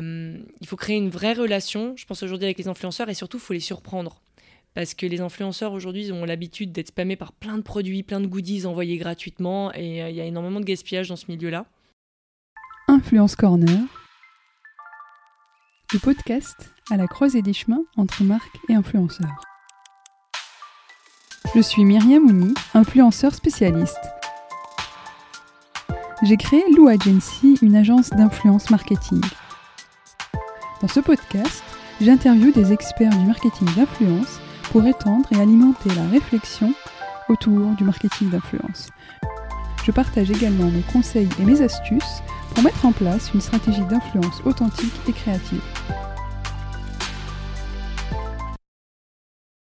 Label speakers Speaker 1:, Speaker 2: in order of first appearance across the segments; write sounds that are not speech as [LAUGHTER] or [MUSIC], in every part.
Speaker 1: Euh, il faut créer une vraie relation, je pense aujourd'hui avec les influenceurs, et surtout, il faut les surprendre. Parce que les influenceurs aujourd'hui ont l'habitude d'être spammés par plein de produits, plein de goodies envoyés gratuitement, et euh, il y a énormément de gaspillage dans ce milieu-là.
Speaker 2: Influence Corner, le podcast à la croisée des chemins entre marques et influenceurs. Je suis Myriam Mouni, influenceur spécialiste. J'ai créé Lou Agency, une agence d'influence marketing. Dans ce podcast, j'interviewe des experts du marketing d'influence pour étendre et alimenter la réflexion autour du marketing d'influence. Je partage également mes conseils et mes astuces pour mettre en place une stratégie d'influence authentique et créative.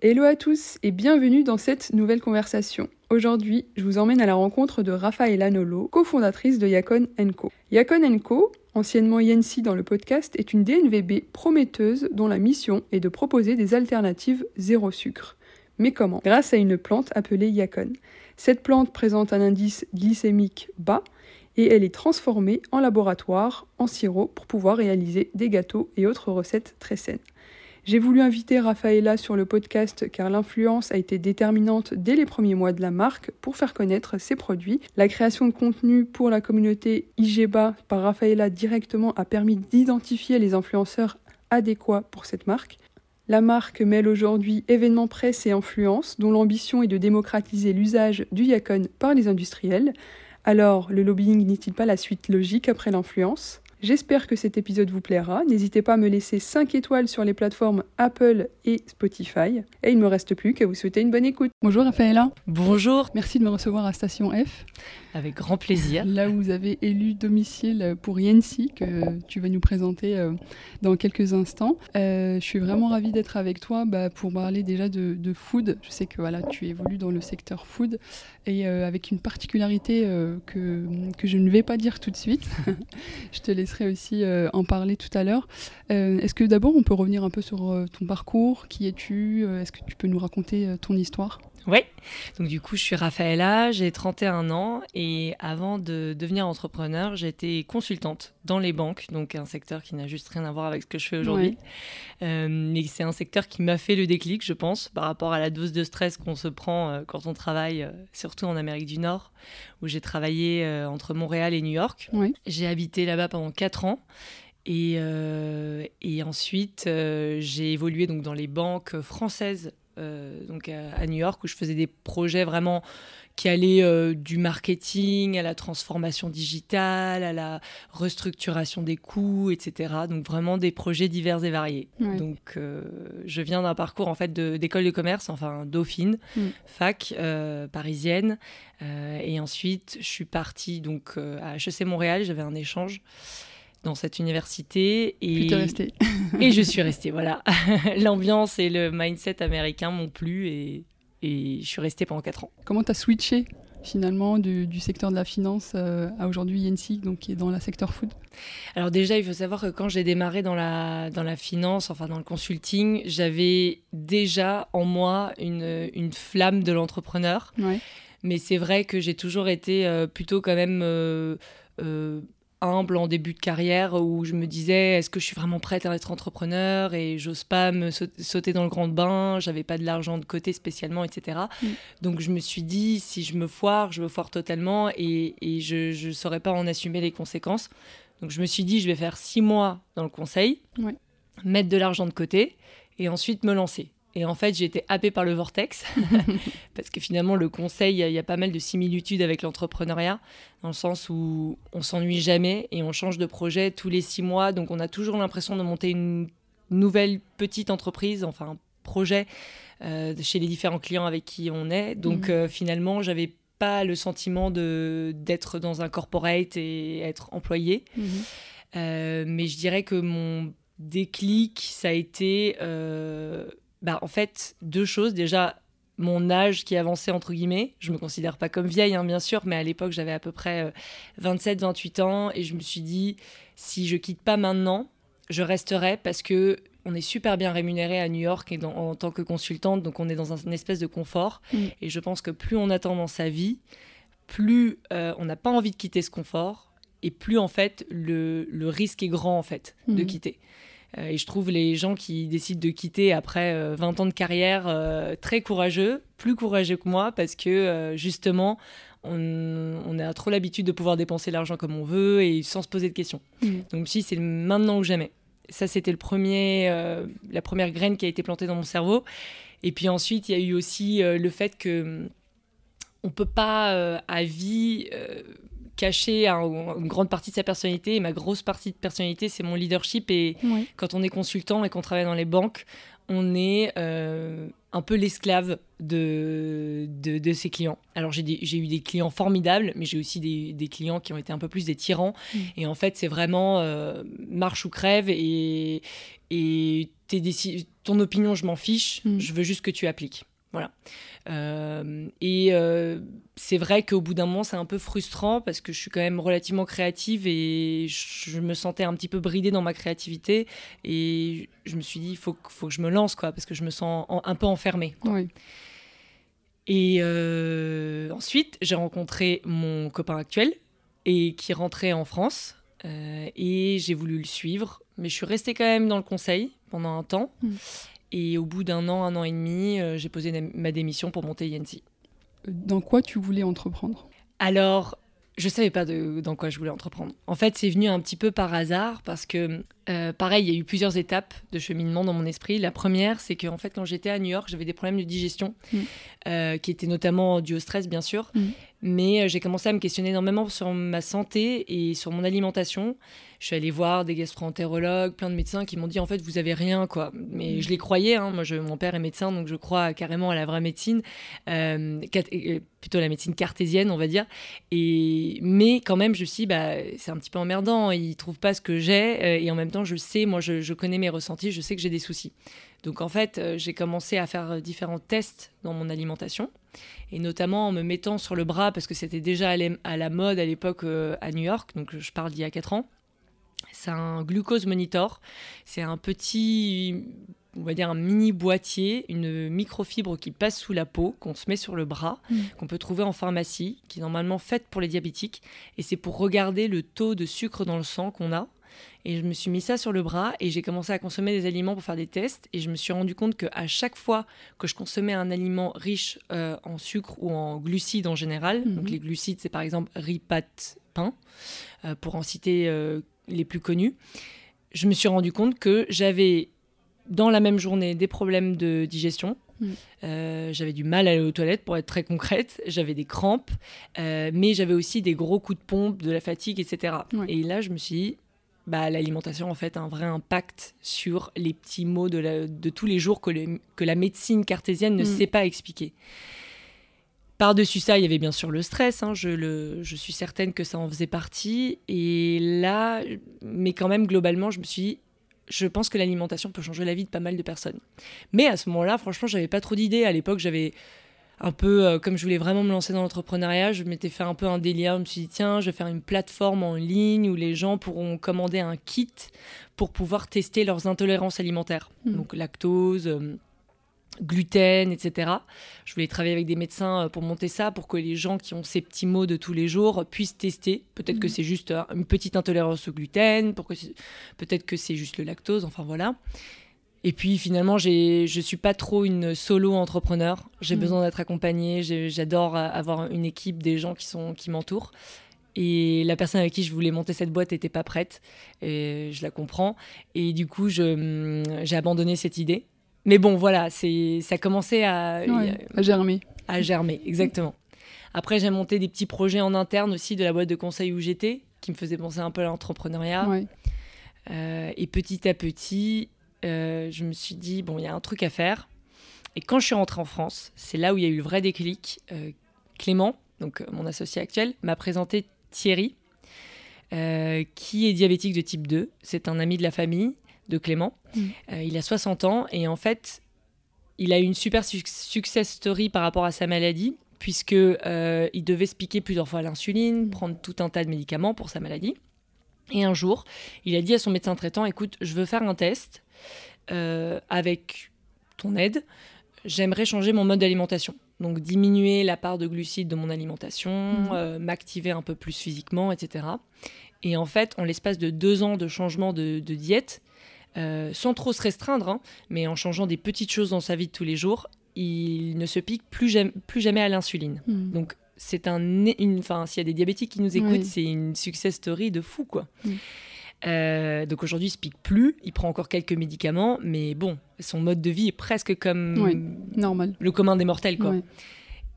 Speaker 2: Hello à tous et bienvenue dans cette nouvelle conversation. Aujourd'hui, je vous emmène à la rencontre de Rafaela Nolo, cofondatrice de Yacon Co. Yacon Co, anciennement Yensi dans le podcast, est une DNVB prometteuse dont la mission est de proposer des alternatives zéro sucre. Mais comment? Grâce à une plante appelée Yacon. Cette plante présente un indice glycémique bas et elle est transformée en laboratoire en sirop pour pouvoir réaliser des gâteaux et autres recettes très saines. J'ai voulu inviter Rafaela sur le podcast car l'influence a été déterminante dès les premiers mois de la marque pour faire connaître ses produits. La création de contenu pour la communauté IGEBA par Rafaela directement a permis d'identifier les influenceurs adéquats pour cette marque. La marque mêle aujourd'hui événements presse et influence dont l'ambition est de démocratiser l'usage du Yacon par les industriels. Alors, le lobbying n'est-il pas la suite logique après l'influence? J'espère que cet épisode vous plaira. N'hésitez pas à me laisser 5 étoiles sur les plateformes Apple et Spotify. Et il ne me reste plus qu'à vous souhaiter une bonne écoute. Bonjour Raphaëla.
Speaker 1: Bonjour.
Speaker 2: Merci de me recevoir à Station F.
Speaker 1: Avec grand plaisir.
Speaker 2: Là où vous avez élu domicile pour Yensi, que tu vas nous présenter euh, dans quelques instants. Euh, je suis vraiment ravie d'être avec toi bah, pour parler déjà de, food. Je sais que voilà, tu évolues dans le secteur food et euh, avec une particularité que, que je ne vais pas dire tout de suite. [LAUGHS] je te laisserai aussi en parler tout à l'heure. Est-ce que d'abord on peut revenir un peu sur ton parcours? Qui es-tu? Est-ce que tu peux nous raconter ton histoire?
Speaker 1: Oui, donc du coup, je suis Raphaëla, j'ai 31 ans et avant de devenir entrepreneur, j'étais consultante dans les banques, donc un secteur qui n'a juste rien à voir avec ce que je fais aujourd'hui. Euh, mais c'est un secteur qui m'a fait le déclic, je pense, par rapport à la dose de stress qu'on se prend euh, quand on travaille, euh, surtout en Amérique du Nord, où j'ai travaillé entre Montréal et New York. J'ai habité là-bas pendant 4 ans. Et, et ensuite, j'ai évolué donc dans les banques françaises euh, donc à, New York où je faisais des projets vraiment qui allaient euh, du marketing à la transformation digitale, à la restructuration des coûts, etc. Donc vraiment des projets divers et variés. Donc euh, je viens d'un parcours en fait d'école de, commerce, enfin Dauphine, mm. fac parisienne, et ensuite je suis partie donc à HEC Montréal. J'avais un échange dans cette université.
Speaker 2: Et, [LAUGHS]
Speaker 1: et je suis restée, voilà. [LAUGHS] L'ambiance et le mindset américain m'ont plu et, et je suis restée pendant 4 ans.
Speaker 2: Comment tu as switché finalement du, secteur de la finance euh, à aujourd'hui Yensi, donc qui est dans le secteur food?
Speaker 1: Alors déjà, il faut savoir que quand j'ai démarré dans la, dans la finance, enfin dans le consulting, j'avais déjà en moi une, une flamme de l'entrepreneur. Mais c'est vrai que j'ai toujours été euh, plutôt quand même... Euh, humble en début de carrière où je me disais est-ce que je suis vraiment prête à être entrepreneur et j'ose pas me sauter dans le grand bain, j'avais pas de l'argent de côté spécialement, etc. Mm. Donc je me suis dit si je me foire, je me foire totalement et, je ne saurais pas en assumer les conséquences. Donc je me suis dit je vais faire six mois dans le conseil, mettre de l'argent de côté et ensuite me lancer. Et en fait, j'ai été happée par le vortex, [LAUGHS] parce que finalement, le conseil, il y, a pas mal de similitudes avec l'entrepreneuriat, dans le sens où on s'ennuie jamais et on change de projet tous les six mois. Donc, on a toujours l'impression de monter une nouvelle petite entreprise, enfin, un projet euh, chez les différents clients avec qui on est. Donc, mhm. euh, finalement, j'avais pas le sentiment d'être dans un corporate et être employé. Mhm. Euh, mais je dirais que mon déclic, ça a été bah, en fait, deux choses. Déjà, mon âge qui avançait, entre guillemets. Je me considère pas comme vieille, hein, bien sûr, mais à l'époque, j'avais à peu près 27-28 euh, ans. Et je me suis dit, si je quitte pas maintenant, je resterai parce que on est super bien rémunéré à New York et en tant que consultante, donc on est dans un, une espèce de confort. Mm. Et je pense que plus on attend dans sa vie, plus euh, on n'a pas envie de quitter ce confort et plus en fait le, risque est grand en fait de mhm. quitter. Euh, et je trouve les gens qui décident de quitter après 20 ans de carrière très courageux, plus courageux que moi, parce que justement, on, a trop l'habitude de pouvoir dépenser l'argent comme on veut et sans se poser de questions. Mhm. Donc si c'est maintenant ou jamais. Ça, c'était le premier, la première graine qui a été plantée dans mon cerveau. Et puis ensuite, il y a eu aussi le fait que on peut pas euh, à vie euh, cacher une grande partie de sa personnalité. Et ma grosse partie de personnalité, c'est mon leadership. Et quand on est consultant et qu'on travaille dans les banques, on est euh, un peu l'esclave de, de, ses clients. Alors j'ai eu des clients formidables, mais j'ai aussi des, clients qui ont été un peu plus des tyrans. Mm. Et en fait, c'est vraiment marche ou crève. Et, et ton opinion, je m'en fiche. Mm. Je veux juste que tu appliques. Voilà. Euh, et euh, c'est vrai qu'au bout d'un moment, c'est un peu frustrant parce que je suis quand même relativement créative et je me sentais un petit peu bridée dans ma créativité. Et je me suis dit, il faut, faut, que je me lance, quoi, parce que je me sens un peu enfermée. Et euh, ensuite, j'ai rencontré mon copain actuel et qui rentrait en France. et j'ai voulu le suivre, mais je suis restée quand même dans le conseil pendant un temps. Mm. Et au bout d'un an, un an et demi, euh, j'ai posé ma démission pour monter Yancy.
Speaker 2: Dans quoi tu voulais entreprendre?
Speaker 1: Alors, je savais pas dans quoi je voulais entreprendre. En fait, c'est venu un petit peu par hasard parce que, euh, pareil, il y a eu plusieurs étapes de cheminement dans mon esprit. La première, c'est que en fait, quand j'étais à New York, j'avais des problèmes de digestion, mm. euh, qui étaient notamment dus au stress, bien sûr. Mm. Mais j'ai commencé à me questionner énormément sur ma santé et sur mon alimentation je suis allée voir des gastro-entérologues, plein de médecins qui m'ont dit en fait vous avez rien quoi. Mais je les croyais, hein. moi je, mon père est médecin donc je crois carrément à la vraie médecine, euh, euh, plutôt la médecine cartésienne on va dire. Et mais quand même je me suis dit, bah c'est un petit peu emmerdant, ils trouvent pas ce que j'ai euh, et en même temps je sais, moi je, je connais mes ressentis, je sais que j'ai des soucis. Donc en fait j'ai commencé à faire différents tests dans mon alimentation et notamment en me mettant sur le bras parce que c'était déjà à la mode à l'époque à New York, donc je parle d'il y a 4 ans. C'est un glucose monitor. C'est un petit, on va dire un mini boîtier, une microfibre qui passe sous la peau, qu'on se met sur le bras, mm. qu'on peut trouver en pharmacie, qui est normalement faite pour les diabétiques. Et c'est pour regarder le taux de sucre dans le sang qu'on a. Et je me suis mis ça sur le bras et j'ai commencé à consommer des aliments pour faire des tests. Et je me suis rendu compte qu'à chaque fois que je consommais un aliment riche euh, en sucre ou en glucides en général, mm-hmm. donc les glucides, c'est par exemple riz, pâte, pain, euh, pour en citer euh, les plus connus, je me suis rendu compte que j'avais dans la même journée des problèmes de digestion. Euh, j'avais du mal à aller aux toilettes pour être très concrète. J'avais des crampes, euh, mais j'avais aussi des gros coups de pompe, de la fatigue, etc. Et là, je me suis dit, bah, l'alimentation en fait a un vrai impact sur les petits mots de, de tous les jours que, que, la médecine cartésienne ne mm. sait pas expliquer. Par-dessus ça, il y avait bien sûr le stress. Hein, je, le, je, suis certaine que ça en faisait partie. Et là, mais quand même, globalement, je me suis dit, je pense que l'alimentation peut changer la vie de pas mal de personnes. Mais à ce moment-là, franchement, j'avais pas trop d'idées. À l'époque, j'avais un peu, euh, comme je voulais vraiment me lancer dans l'entrepreneuriat, je m'étais fait un peu un délire. Je me suis dit, tiens, je vais faire une plateforme en ligne où les gens pourront commander un kit pour pouvoir tester leurs intolérances alimentaires. Mmh. Donc lactose. Euh, gluten, etc. Je voulais travailler avec des médecins euh, pour monter ça, pour que les gens qui ont ces petits mots de tous les jours puissent tester. Peut-être que mhm. c'est juste une petite intolérance au gluten, peut-être que c'est juste le lactose, enfin voilà. Et puis finalement, je ne suis pas trop une solo entrepreneur. J'ai mhm. besoin d'être accompagnée. J'adore avoir une équipe, des gens qui, sont, qui m'entourent. Et la personne avec qui je voulais monter cette boîte n'était pas prête. Et je la comprends. Et du coup, hum, j'ai abandonné cette idée. Mais bon, voilà, ça commençait à,
Speaker 2: à germer.
Speaker 1: À germer, exactement. Après, j'ai monté des petits projets en interne aussi de la boîte de conseil où j'étais, qui me faisait penser un peu à l'entrepreneuriat. Euh, et petit à petit, euh, je me suis dit, bon, il y a un truc à faire. Et quand je suis rentrée en France, c'est là où il y a eu le vrai déclic. Euh, Clément, donc mon associé actuel, m'a présenté Thierry, qui est diabétique de type 2. C'est un ami de la famille de Clément. Mm. Euh, il a 60 ans et en fait, il a eu une super success story par rapport à sa maladie puisque euh, il devait se piquer plusieurs fois l'insuline, mm. prendre tout un tas de médicaments pour sa maladie. Et un jour, il a dit à son médecin traitant "Écoute, je veux faire un test euh, avec ton aide. J'aimerais changer mon mode d'alimentation." Donc diminuer la part de glucides de mon alimentation, mm. m'activer un peu plus physiquement, etc. Et en fait, en l'espace de deux ans de changement de, diète, euh, sans trop se restreindre, hein, mais en changeant des petites choses dans sa vie de tous les jours, il ne se pique plus, jamais, plus jamais à l'insuline. Hmm. Donc c'est un, enfin, s'il y a des diabétiques qui nous écoutent, c'est une success story de fou, quoi. Euh, donc aujourd'hui, il se pique plus, il prend encore quelques médicaments, mais bon, son mode de vie est presque comme
Speaker 2: normal.
Speaker 1: le commun des mortels, quoi.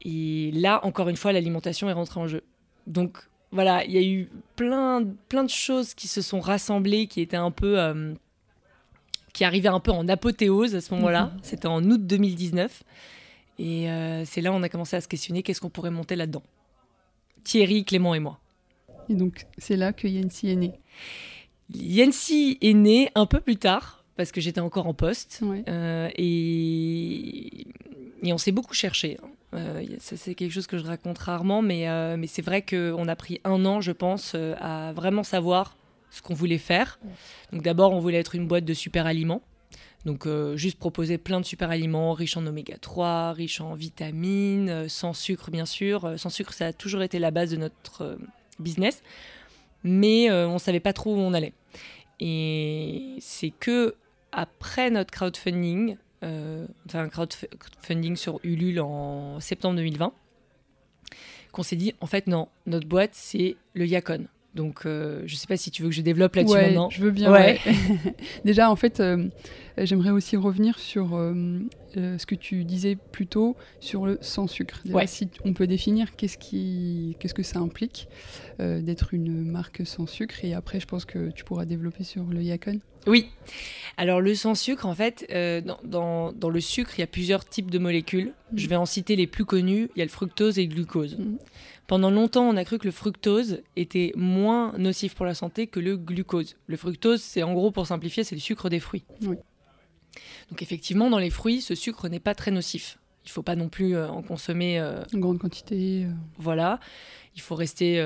Speaker 1: Et là, encore une fois, l'alimentation est rentrée en jeu. Donc voilà, il y a eu plein, plein de choses qui se sont rassemblées, qui étaient un peu. Euh, qui arrivaient un peu en apothéose à ce moment-là. Mhm. C'était en août 2019. Et euh, c'est là où on a commencé à se questionner qu'est-ce qu'on pourrait monter là-dedans? Thierry, Clément et moi.
Speaker 2: Et donc, c'est là que Yancy est né.
Speaker 1: Yancy est né un peu plus tard, parce que j'étais encore en poste. Euh, et... et... on s'est beaucoup cherché. Hein. Euh, ça, c'est quelque chose que je raconte rarement, mais, euh, mais c'est vrai qu'on a pris un an, je pense, à vraiment savoir ce qu'on voulait faire. Donc d'abord, on voulait être une boîte de super aliments. Donc juste proposer plein de super aliments riches en oméga 3, riches en vitamines, sans sucre bien sûr. Sans sucre, ça a toujours été la base de notre business, mais on ne savait pas trop où on allait. Et c'est que après notre crowdfunding, euh, enfin un crowdfunding sur Ulule en septembre 2020, qu'on s'est dit, en fait, non, notre boîte, c'est le Yacon. Donc, euh, je ne sais pas si tu veux que je développe là-dessus
Speaker 2: ouais,
Speaker 1: maintenant.
Speaker 2: Je veux bien. Ouais. [LAUGHS] Déjà, en fait, euh, j'aimerais aussi revenir sur ce que tu disais plus tôt sur le sans sucre. Déjà, si on peut définir qu'est-ce qui, qu'est-ce que ça implique d'être une marque sans sucre, et après, je pense que tu pourras développer sur le Yacon.
Speaker 1: Oui. Alors le sans sucre, en fait, euh, dans, le sucre, il y a plusieurs types de molécules. Je vais en citer les plus connus. Il y a le fructose et le glucose. Mm. Pendant longtemps, on a cru que le fructose était moins nocif pour la santé que le glucose. Le fructose, c'est en gros, pour simplifier, c'est le sucre des fruits. Donc effectivement, dans les fruits, ce sucre n'est pas très nocif. Il ne faut pas non plus euh, en consommer...
Speaker 2: Euh, Une grande quantité.
Speaker 1: Voilà. Il faut rester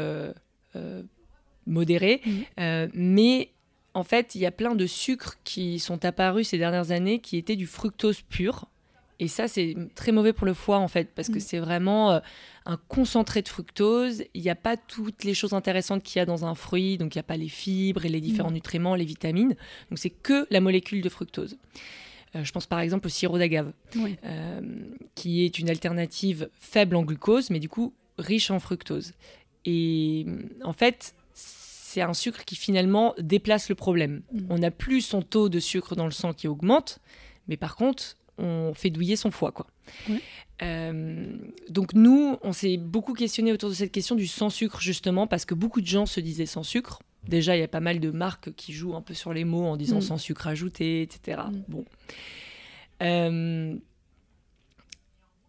Speaker 1: modéré. Mm. mais en fait, il y a plein de sucres qui sont apparus ces dernières années qui étaient du fructose pur. Et ça, c'est très mauvais pour le foie, en fait, parce que mm. c'est vraiment euh, un concentré de fructose. Il n'y a pas toutes les choses intéressantes qu'il y a dans un fruit. Donc, il n'y a pas les fibres et les différents mm. nutriments, les vitamines. Donc, c'est que la molécule de fructose. Euh, je pense par exemple au sirop d'agave, euh, qui est une alternative faible en glucose, mais du coup riche en fructose. Et en fait, c'est un sucre qui finalement déplace le problème. Mm. On n'a plus son taux de sucre dans le sang qui augmente, mais par contre, on fait douiller son foie. Quoi. Euh, donc nous, on s'est beaucoup questionné autour de cette question du sans sucre, justement, parce que beaucoup de gens se disaient sans sucre. Déjà, il y a pas mal de marques qui jouent un peu sur les mots en disant mm. sans sucre ajouté, etc. Mm. Bon. Euh,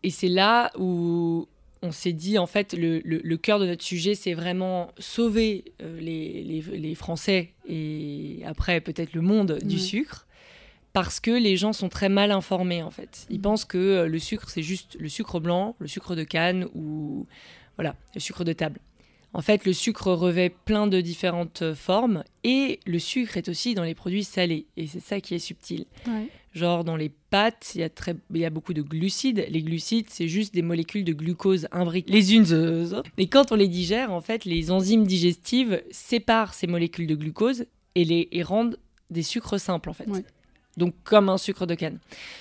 Speaker 1: et c'est là où on s'est dit, en fait, le, cœur de notre sujet, c'est vraiment sauver euh, les, Français et après peut-être le monde du sucre, parce que les gens sont très mal informés, en fait. Ils pensent que euh, le sucre, c'est juste le sucre blanc, le sucre de canne ou voilà, le sucre de table. En fait, le sucre revêt plein de différentes euh, formes et le sucre est aussi dans les produits salés. Et c'est ça qui est subtil. Genre dans les pâtes, il y, a très, il y a beaucoup de glucides. Les glucides, c'est juste des molécules de glucose imbriquées les unes aux autres. Et quand on les digère, en fait, les enzymes digestives séparent ces molécules de glucose et les rendent des sucres simples, en fait. Donc comme un sucre de canne.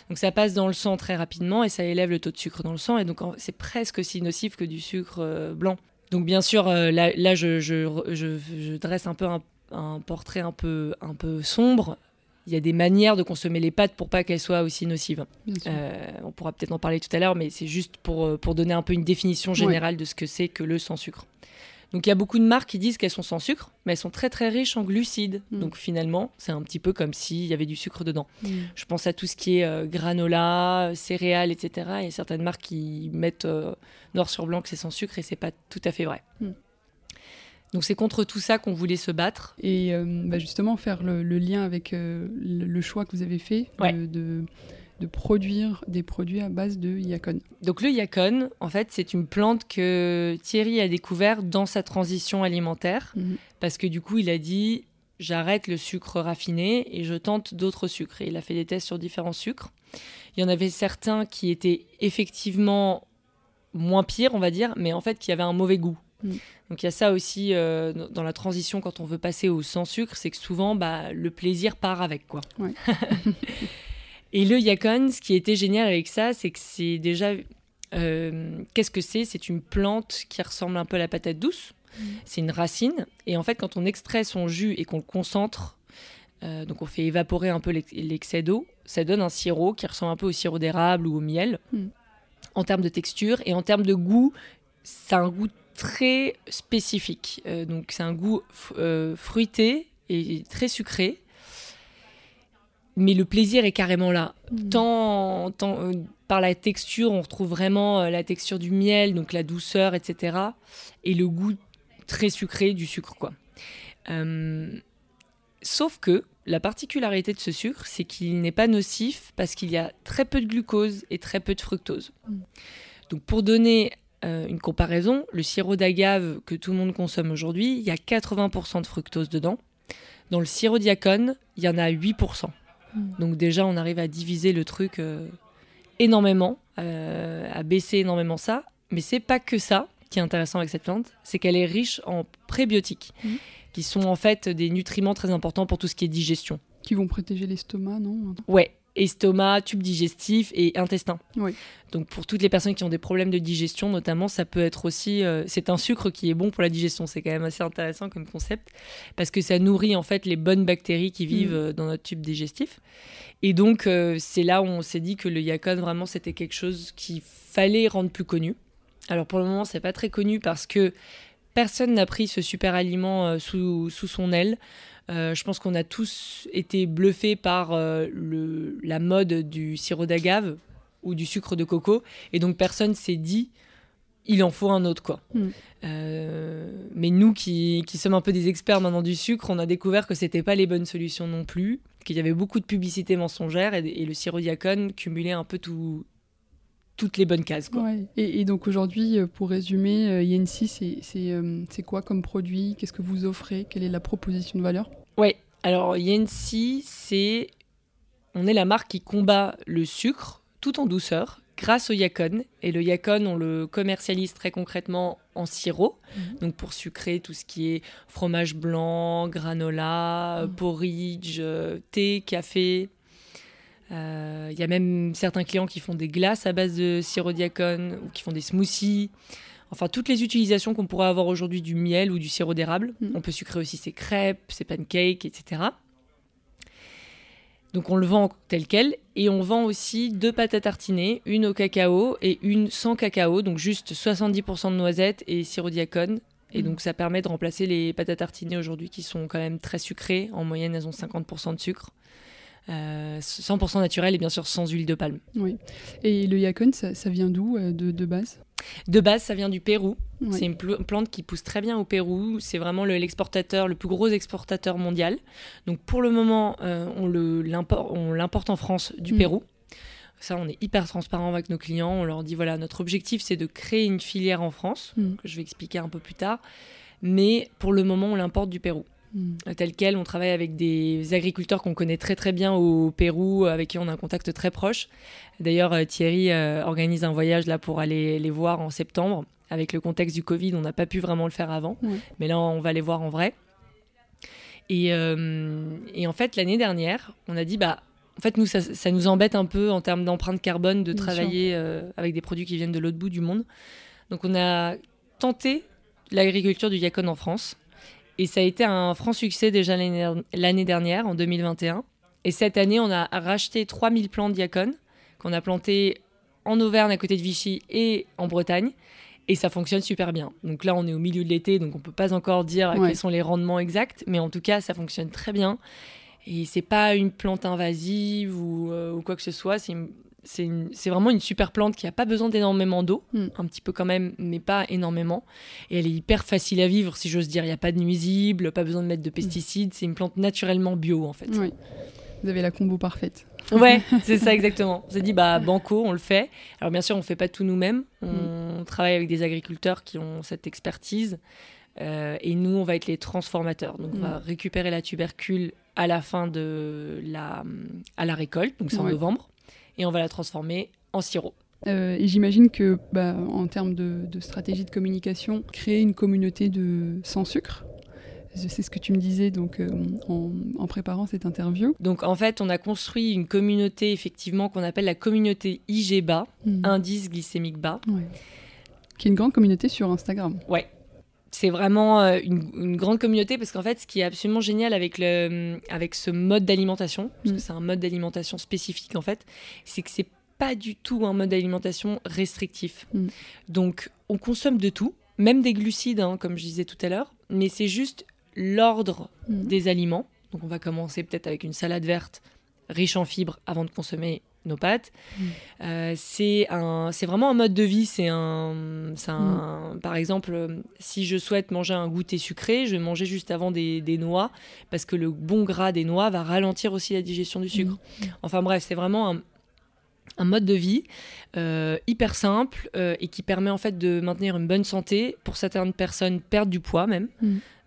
Speaker 1: Donc ça passe dans le sang très rapidement et ça élève le taux de sucre dans le sang et donc c'est presque aussi nocif que du sucre euh, blanc. Donc bien sûr, euh, là, je, dresse un peu un, portrait un peu, un peu sombre. Il y a des manières de consommer les pâtes pour pas qu'elles soient aussi nocives. Euh, on pourra peut-être en parler tout à l'heure, mais c'est juste pour, pour donner un peu une définition générale de ce que c'est que le sans sucre. Donc il y a beaucoup de marques qui disent qu'elles sont sans sucre, mais elles sont très très riches en glucides. Mm. Donc finalement, c'est un petit peu comme s'il y avait du sucre dedans. Mm. Je pense à tout ce qui est euh, granola, céréales, etc. Il y a certaines marques qui mettent euh, noir sur blanc que c'est sans sucre et c'est pas tout à fait vrai. Mm. Donc c'est contre tout ça qu'on voulait se battre.
Speaker 2: Et euh, bah, justement faire le, lien avec le, choix que vous avez fait de de produire des produits à base de yacon.
Speaker 1: Donc le yacon, en fait, c'est une plante que Thierry a découvert dans sa transition alimentaire, mhm. parce que du coup, il a dit j'arrête le sucre raffiné et je tente d'autres sucres. Et il a fait des tests sur différents sucres. Il y en avait certains qui étaient effectivement moins pires, on va dire, mais en fait qui avaient un mauvais goût. Mm. Donc il y a ça aussi euh, dans la transition quand on veut passer au sans sucre, c'est que souvent bah, le plaisir part avec quoi. [LAUGHS] Et le yacon, ce qui était génial avec ça, c'est que c'est déjà euh, qu'est-ce que c'est? C'est une plante qui ressemble un peu à la patate douce. Mm. C'est une racine. Et en fait, quand on extrait son jus et qu'on le concentre, euh, donc on fait évaporer un peu l'excès d'eau, ça donne un sirop qui ressemble un peu au sirop d'érable ou au miel. Mm. En termes de texture et en termes de goût, ça a un goût très spécifique. Euh, donc c'est un goût fruité et très sucré. Mais le plaisir est carrément là. Mm. Tant, tant par la texture, on retrouve vraiment euh, la texture du miel, donc la douceur, etc. Et le goût très sucré du sucre, quoi. Euh, sauf que la particularité de ce sucre, c'est qu'il n'est pas nocif parce qu'il y a très peu de glucose et très peu de fructose. Mm. Donc pour donner euh, une comparaison, le sirop d'agave que tout le monde consomme aujourd'hui, il y a 80% de fructose dedans. Dans le sirop diacone, il y en a 8%. Mm. Donc déjà, on arrive à diviser le truc énormément, euh, à baisser énormément ça. Mais c'est pas que ça qui est intéressant avec cette plante, c'est qu'elle est riche en prébiotiques, mhm. qui sont en fait des nutriments très importants pour tout ce qui est digestion.
Speaker 2: Qui vont protéger l'estomac, non?
Speaker 1: Ouais, estomac, tube digestif et intestin. Donc pour toutes les personnes qui ont des problèmes de digestion, notamment, ça peut être aussi, euh, c'est un sucre qui est bon pour la digestion. C'est quand même assez intéressant comme concept parce que ça nourrit en fait les bonnes bactéries qui vivent mm. euh, dans notre tube digestif. Et donc euh, c'est là où on s'est dit que le yacon vraiment c'était quelque chose qu'il fallait rendre plus connu. Alors pour le moment c'est pas très connu parce que personne n'a pris ce super aliment sous, sous son aile. Euh, je pense qu'on a tous été bluffés par euh, le, la mode du sirop d'agave ou du sucre de coco. Et donc personne s'est dit, il en faut un autre. quoi. Hmm. Euh, mais nous qui, qui, sommes un peu des experts maintenant du sucre, on a découvert que c'était pas les bonnes solutions non plus, qu'il y avait beaucoup de publicité mensongère et, le sirop diacone cumulait un peu tout, toutes les bonnes cases. Quoi.
Speaker 2: Et, donc aujourd'hui, pour résumer, Yensi, c'est quoi comme produit? Qu'est-ce que vous offrez? Quelle est la proposition de valeur?
Speaker 1: Ouais, alors Yancy, c'est. On est la marque qui combat le sucre tout en douceur grâce au yacon. Et le yacon, on le commercialise très concrètement en sirop. Mhm. Donc pour sucrer tout ce qui est fromage blanc, granola, porridge, euh, thé, café. Il euh, y a même certains clients qui font des glaces à base de sirop diacone ou qui font des smoothies. Enfin, toutes les utilisations qu'on pourrait avoir aujourd'hui du miel ou du sirop d'érable. Mm. On peut sucrer aussi ses crêpes, ses pancakes, etc. Donc on le vend tel quel. Et on vend aussi deux pâtes à tartiner, une au cacao et une sans cacao, donc juste 70% de noisettes et sirop diacone. Et mm. donc ça permet de remplacer les pâtes à tartiner aujourd'hui qui sont quand même très sucrées. En moyenne, elles ont 50% de sucre. 100% euh, naturel et bien sûr sans huile de palme.
Speaker 2: Oui. Et le yacon, ça, vient d'où euh, de, base?
Speaker 1: De base, ça vient du Pérou. C'est une plante qui pousse très bien au Pérou. C'est vraiment l'exportateur, le, plus gros exportateur mondial. Donc pour le moment, euh, on l'importe en France du mm. Pérou. Ça, on est hyper transparent avec nos clients. On leur dit voilà, notre objectif, c'est de créer une filière en France, mm. que je vais expliquer un peu plus tard. Mais pour le moment, on l'importe du Pérou. Hmm. tel quel. On travaille avec des agriculteurs qu'on connaît très très bien au Pérou, avec qui on a un contact très proche. D'ailleurs, euh, Thierry euh, organise un voyage là pour aller les voir en septembre. Avec le contexte du Covid, on n'a pas pu vraiment le faire avant, mais là on va les voir en vrai. Et, euh, en fait, l'année dernière, on a dit bah en fait, nous, ça, nous embête un peu en termes d'empreinte carbone de travailler avec des produits qui viennent de l'autre bout du monde. Donc, on a tenté l'agriculture du yacon en France. Et ça a été un franc succès déjà l'année dernière, en 2021. Et cette année, on a racheté 3000 plants de diacon qu'on a plantés en Auvergne à côté de Vichy et en Bretagne. Et ça fonctionne super bien. Donc là, on est au milieu de l'été, donc on peut pas encore dire quels sont les rendements exacts, mais en tout cas, ça fonctionne très bien. Et c'est pas une plante invasive ou, euh, ou quoi que ce soit. C'est une, c'est vraiment une super plante qui n'a pas besoin d'énormément d'eau, hmm. un petit peu quand même, mais pas énormément. Et elle est hyper facile à vivre, si j'ose dire. Il n'y a pas de nuisibles, pas besoin de mettre de pesticides. C'est une plante naturellement bio, en fait.
Speaker 2: Oui. Vous avez la combo parfaite.
Speaker 1: Ouais, [LAUGHS] c'est ça exactement. On s'est dit, bah, banco, on le fait. Alors, bien sûr, on ne fait pas tout nous-mêmes. On hmm. travaille avec des agriculteurs qui ont cette expertise. Euh, et nous, on va être les transformateurs. Donc, on va hmm. récupérer la tubercule à la fin de la, à la récolte, donc c'est en novembre et on va la transformer en sirop.
Speaker 2: Euh, et j'imagine que, bah, en termes de, stratégie de communication, créer une communauté de sans sucre. C'est ce que tu me disais donc euh, en, préparant cette interview.
Speaker 1: Donc en fait, on a construit une communauté effectivement qu'on appelle la communauté IG bas, mhm. indice glycémique bas,
Speaker 2: qui est une grande communauté sur Instagram.
Speaker 1: Ouais, c'est vraiment euh, une, grande communauté parce qu'en fait, ce qui est absolument génial avec, le, avec ce mode d'alimentation, parce que mm. c'est un mode d'alimentation spécifique en fait, c'est que c'est pas du tout un mode d'alimentation restrictif. Mm. Donc, on consomme de tout, même des glucides, hein, comme je disais tout à l'heure, mais c'est juste l'ordre mm. des aliments. Donc, on va commencer peut-être avec une salade verte riche en fibres avant de consommer nos pâtes. Mm. Euh, c'est un, c'est vraiment un mode de vie. C'est un, un mm. par exemple, si je souhaite manger un goûter sucré, je vais manger juste avant des, des, noix parce que le bon gras des noix va ralentir aussi la digestion du sucre. Mm. Enfin bref, c'est vraiment un, un mode de vie euh, hyper simple euh, et qui permet en fait de maintenir une bonne santé pour certaines personnes perdre du poids même.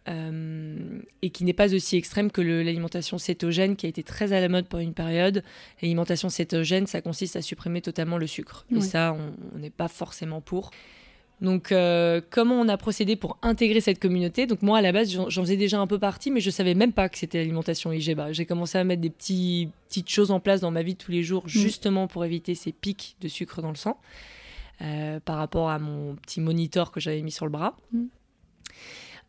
Speaker 1: Euh, et qui n'est pas aussi extrême que l'alimentation cétogène qui a été très à la mode pendant une période. L'alimentation cétogène, ça consiste à supprimer totalement le sucre. Et ça, on n'est pas forcément pour. Donc, euh, comment on a procédé pour intégrer cette communauté? Donc, moi, à la base, j'en faisais déjà un peu partie, mais je savais même pas que c'était l'alimentation IGBA. J'ai commencé à mettre des petits, petites choses en place dans ma vie de tous les jours, mm. justement pour éviter ces pics de sucre dans le sang, euh, par rapport à mon petit moniteur que j'avais mis sur le bras. Mm.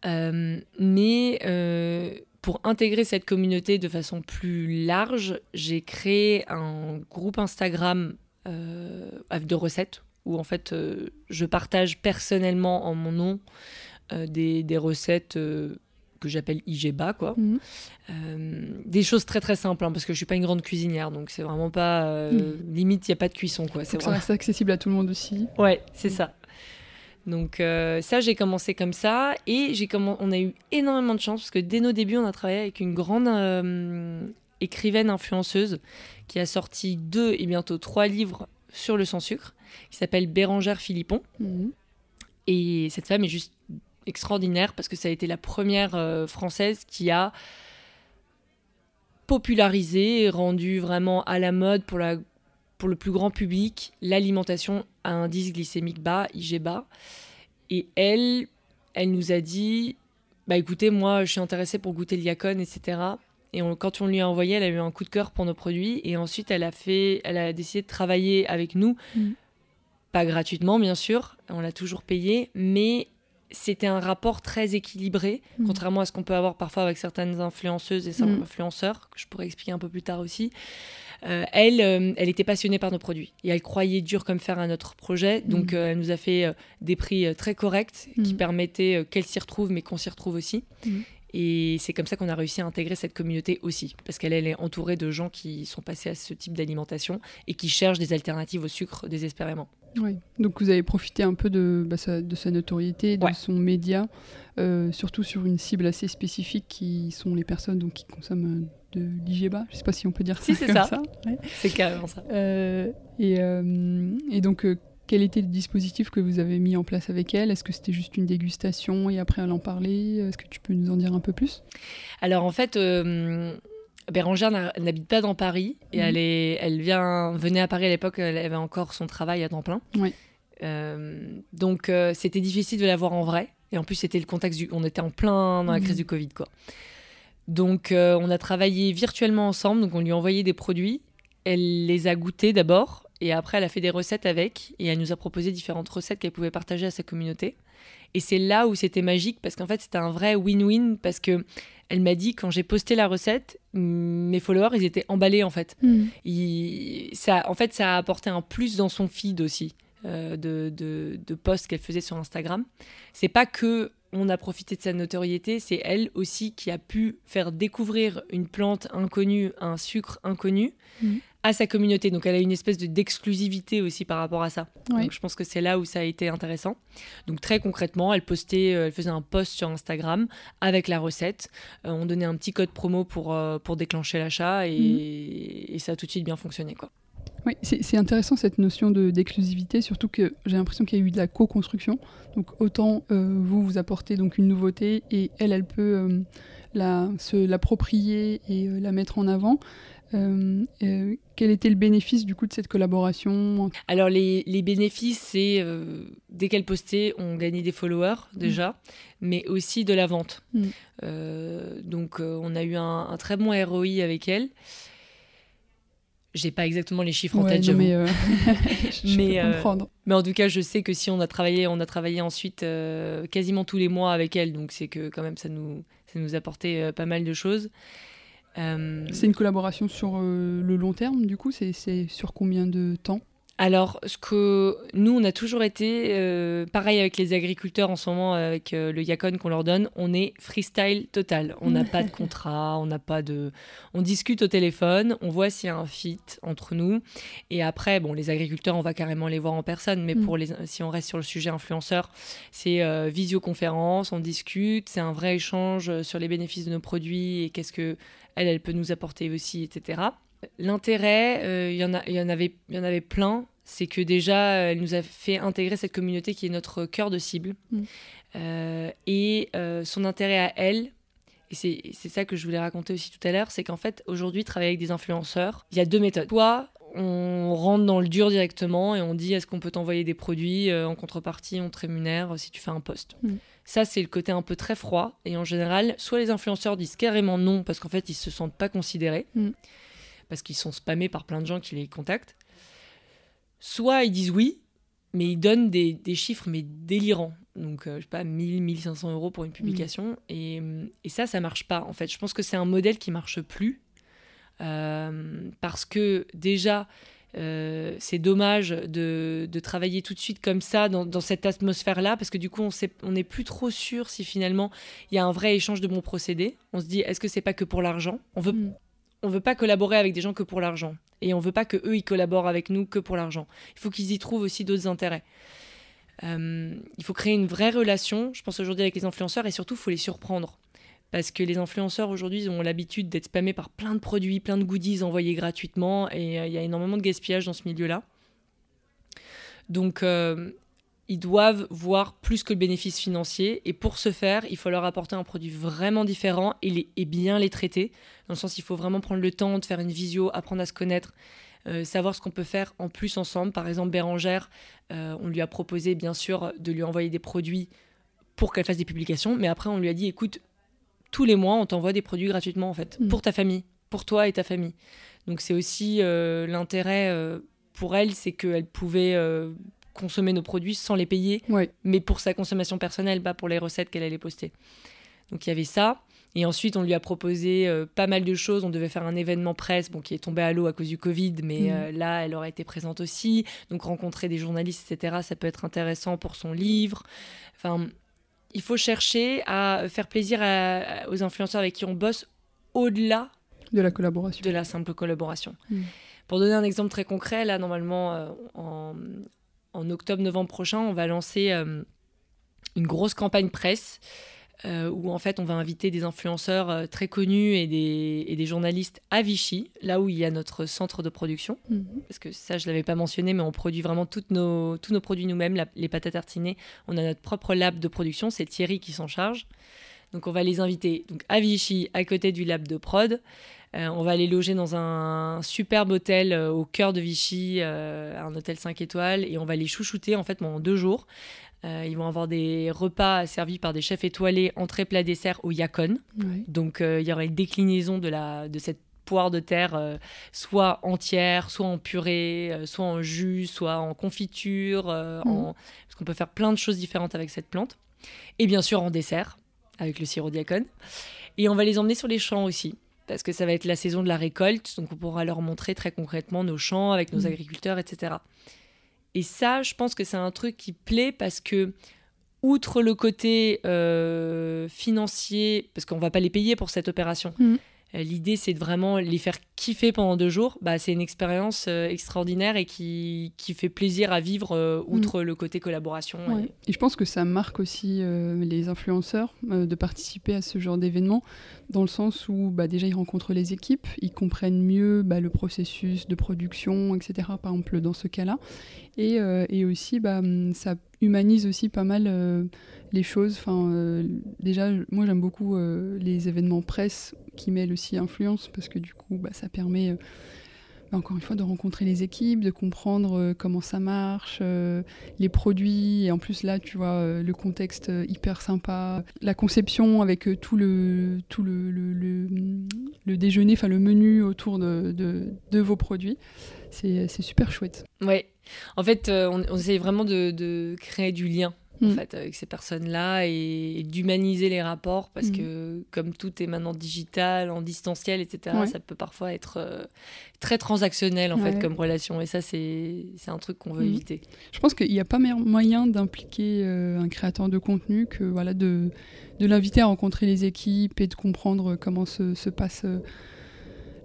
Speaker 1: Euh, mais euh, pour intégrer cette communauté de façon plus large, j'ai créé un groupe Instagram euh, de recettes où en fait je partage personnellement en mon nom des, des, recettes que j'appelle IGBA quoi. Mhm. des choses très très simples hein, parce que je suis pas une grande cuisinière donc c'est vraiment pas mhm. limite il y a pas de cuisson quoi.
Speaker 2: C'est vraiment... accessible à tout le monde aussi.
Speaker 1: Ouais c'est ça. Donc euh, ça, j'ai commencé comme ça et j'ai on a eu énormément de chance parce que dès nos débuts, on a travaillé avec une grande euh, écrivaine influenceuse qui a sorti deux et bientôt trois livres sur le sans sucre, qui s'appelle Bérangère Philippon. Mhm. Et cette femme est juste extraordinaire parce que ça a été la première euh, française qui a popularisé et rendu vraiment à la mode pour la pour le plus grand public l'alimentation à indice glycémique bas, IG bas. Et elle, elle nous a dit, bah écoutez, moi je suis intéressée pour goûter le etc. Et quand on lui a envoyé, elle a eu un coup de cœur pour nos produits. Et ensuite, elle a, fait, elle a décidé de travailler avec nous. Mm. Pas gratuitement, bien sûr. On l'a toujours payé. Mais c'était un rapport très équilibré, mm. contrairement à ce qu'on peut avoir parfois avec certaines influenceuses et certains mm. influenceurs, que je pourrais expliquer un peu plus tard aussi. Euh, elle, euh, elle était passionnée par nos produits et elle croyait dur comme faire à notre projet. Donc, mm. euh, elle nous a fait des prix très corrects qui permettaient qu'elle s'y retrouve, mais qu'on s'y retrouve aussi. Et c'est comme ça qu'on a réussi à intégrer cette communauté aussi, parce qu'elle est entourée de gens qui sont passés à ce type d'alimentation et qui cherchent des alternatives au sucre désespérément.
Speaker 2: Oui, donc vous avez profité un peu de, bah, sa, de sa, notoriété, de son média, euh, surtout sur une cible assez spécifique qui sont les personnes donc, qui consomment de l'IGBA. Je ne sais pas si on peut dire ça.
Speaker 1: Si, c'est ça. C'est carrément ça.
Speaker 2: Euh, et, euh, et, donc, quel était le dispositif que vous avez mis en place avec elle? Est-ce que c'était juste une dégustation et après elle en parlait? Est-ce que tu peux nous en dire un peu plus?
Speaker 1: Alors en fait, euh, Bérangère n'habite pas dans Paris et mhm. elle, est, elle vient, venait à Paris à l'époque, elle avait encore son travail à temps plein.
Speaker 2: Oui.
Speaker 1: Euh, donc euh, c'était difficile de la voir en vrai. Et en plus, c'était le contexte du, on était en plein dans la crise mhm. du Covid, quoi. Donc on a travaillé virtuellement ensemble. Donc on lui a envoyé des produits. Elle les a goûtés d'abord et après, elle a fait des recettes avec et elle nous a proposé différentes recettes qu'elle pouvait partager à sa communauté. Et c'est là où c'était magique parce qu'en fait, c'était un vrai win-win parce que elle m'a dit quand j'ai posté la recette, mes followers, ils étaient emballés en fait. Hmm. ça, en fait, ça a apporté un plus dans son feed aussi euh, de, de, de posts qu'elle faisait sur Instagram. C'est pas que on a profité de sa notoriété, c'est elle aussi qui a pu faire découvrir une plante inconnue, un sucre inconnu, hmm à sa communauté. Donc elle a une espèce de d'exclusivité aussi par rapport à ça. Donc je pense que c'est là où ça a été intéressant. Donc très concrètement, elle postait, euh, elle faisait un post sur Instagram avec la recette. Euh, on donnait un petit code promo pour, euh, pour déclencher l'achat et, mhm. et, ça a tout de suite bien fonctionné quoi.
Speaker 2: Oui, c'est intéressant cette notion d'exclusivité, surtout que j'ai l'impression qu'il y a eu de la co-construction. Donc autant euh, vous, vous apportez donc une nouveauté et elle, elle peut la, l'approprier et la mettre en avant. Quel était le bénéfice du coup de cette collaboration?
Speaker 1: Alors les, les bénéfices, c'est dès qu'elle postait, on gagnait des followers déjà, mm. mais aussi de la vente. Mm. donc on a eu un, un, très bon ROI avec elle. J'ai pas exactement les chiffres en tête, [LAUGHS]
Speaker 2: mais, euh, mais, euh,
Speaker 1: mais, en tout cas, je sais que si on a travaillé, on a travaillé ensuite euh, quasiment tous les mois avec elle, donc c'est que quand même ça nous, ça nous apportait pas mal de choses.
Speaker 2: C'est une collaboration sur le long terme, du coup, c'est sur combien de temps?
Speaker 1: Alors, ce que nous, on a toujours été, euh, pareil avec les agriculteurs en ce moment, avec euh, le Yacon qu'on leur donne, on est freestyle total. On n'a pas de [LAUGHS] contrat, on n'a pas de. On discute au téléphone, on voit s'il y a un fit entre nous. Et après, bon, les agriculteurs, on va carrément les voir en personne, mais mm. pour les, si on reste sur le sujet influenceur, c'est euh, visioconférence, on discute, c'est un vrai échange sur les bénéfices de nos produits et qu'est-ce que elle, elle peut nous apporter aussi, etc. L'intérêt, euh, il y, en y, en avait, y en avait plein. C'est que déjà, elle nous a fait intégrer cette communauté qui est notre cœur de cible. Mm. Euh, et euh, son intérêt à elle, et c'est ça que je voulais raconter aussi tout à l'heure, c'est qu'en fait, aujourd'hui, travailler avec des influenceurs, il y a deux méthodes. Soit on rentre dans le dur directement et on dit est-ce qu'on peut t'envoyer des produits en contrepartie, on te rémunère si tu fais un post. Mm. Ça, c'est le côté un peu très froid. Et en général, soit les influenceurs disent carrément non parce qu'en fait, ils se sentent pas considérés. Mm parce qu'ils sont spammés par plein de gens qui les contactent. Soit ils disent oui, mais ils donnent des, chiffres mais délirants. Donc, euh, je sais pas, 1000, 1500 euros pour une mm. publication. Et, et, ça, ça marche pas, en fait. Je pense que c'est un modèle qui marche plus. Euh, parce que déjà, euh, c'est dommage de, de, travailler tout de suite comme ça, dans, dans cette atmosphère-là, parce que du coup, on n'est plus trop sûr si finalement il y a un vrai échange de bons procédés. On se dit, est-ce que c'est pas que pour l'argent? On veut mm on veut pas collaborer avec des gens que pour l'argent. Et on veut pas que eux ils collaborent avec nous que pour l'argent. Il faut qu'ils y trouvent aussi d'autres intérêts. Euh, il faut créer une vraie relation, je pense aujourd'hui avec les influenceurs, et surtout, il faut les surprendre. Parce que les influenceurs aujourd'hui ont l'habitude d'être spammés par plein de produits, plein de goodies envoyés gratuitement, et euh, il y a énormément de gaspillage dans ce milieu-là. Donc, euh, ils doivent voir plus que le bénéfice financier. Et pour ce faire, il faut leur apporter un produit vraiment différent et, les, et bien les traiter. Dans le sens, il faut vraiment prendre le temps de faire une visio, apprendre à se connaître, euh, savoir ce qu'on peut faire en plus ensemble. Par exemple, Bérangère, euh, on lui a proposé bien sûr de lui envoyer des produits pour qu'elle fasse des publications. Mais après, on lui a dit, écoute, tous les mois, on t'envoie des produits gratuitement, en fait, mm. pour ta famille, pour toi et ta famille. Donc c'est aussi euh, l'intérêt pour elle, c'est qu'elle pouvait consommer nos produits sans les payer, mais pour sa consommation personnelle, pas pour les recettes qu'elle allait poster. Donc il y avait ça. Et ensuite, on lui a proposé euh, pas mal de choses. On devait faire un événement presse, bon, qui est tombé à l'eau à cause du Covid, mais mm. euh, là, elle aurait été présente aussi. Donc rencontrer des journalistes, etc., ça peut être intéressant pour son livre. Enfin, il faut chercher à faire plaisir aux influenceurs avec qui on bosse au-delà
Speaker 2: de la collaboration,
Speaker 1: de la simple collaboration. Mm. Pour donner un exemple très concret, là, normalement, euh, en, en octobre-novembre prochain, on va lancer euh, une grosse campagne presse euh, où en fait on va inviter des influenceurs euh, très connus et des, journalistes à Vichy, là où il y a notre centre de production. Mhm. Parce que ça, je ne l'avais pas mentionné, mais on produit vraiment toutes nos, tous nos produits nous-mêmes, les pâtes à tartiner. On a notre propre lab de production, c'est Thierry qui s'en charge. Donc on va les inviter donc, à Vichy, à côté du lab de prod. Euh, on va les loger dans un superbe hôtel euh, au cœur de Vichy, euh, un hôtel 5 étoiles, et on va les chouchouter en fait pendant deux jours. ils vont avoir des repas servis par des chefs étoilés, entrée, plat, dessert au Yacon. Donc il y aura une déclinaison de, la, de cette poire de terre, soit entière, soit en purée, soit en jus, soit en confiture, mhm. parce qu'on peut faire plein de choses différentes avec cette plante. Et bien sûr en dessert, avec le sirop diacone. Et on va les emmener sur les champs aussi parce que ça va être la saison de la récolte, donc on pourra leur montrer très concrètement nos champs avec nos mm. agriculteurs, etc. Et ça, je pense que c'est un truc qui plaît parce que, outre le côté euh, financier, parce qu'on va pas les payer pour cette opération, mm. L'idée, c'est de vraiment les faire kiffer pendant deux jours. Bah, c'est une expérience extraordinaire et qui, qui, fait plaisir à vivre outre mm. le côté collaboration.
Speaker 2: Et... je pense que ça marque aussi les influenceurs de participer à ce genre d'événement, dans le sens où bah, déjà ils rencontrent les équipes, ils comprennent mieux bah, le processus de production, etc. Par exemple, dans ce cas-là. Et, et aussi, bah, ça humanise aussi pas mal euh, les choses. Enfin, euh, déjà, moi j'aime beaucoup euh, les événements presse qui mêlent aussi influence parce que du coup, bah, ça permet bah, encore une fois de rencontrer les équipes, de comprendre comment ça marche, les produits. Et en plus là, tu vois, le contexte hyper sympa, la conception avec tout le tout le, le, déjeuner, enfin le menu autour de, de vos produits. C'est super chouette.
Speaker 1: Ouais, en fait, euh, on, on essaye vraiment de, créer du lien en mm. fait, avec ces personnes-là et, d'humaniser les rapports parce mm. que comme tout est maintenant digital, en distanciel, etc., ça peut parfois être euh, très transactionnel en fait comme relation et ça c'est un truc qu'on veut mm. éviter.
Speaker 2: Je pense qu'il n'y a pas meilleur moyen d'impliquer euh, un créateur de contenu que voilà de, de l'inviter à rencontrer les équipes et de comprendre comment se, se passe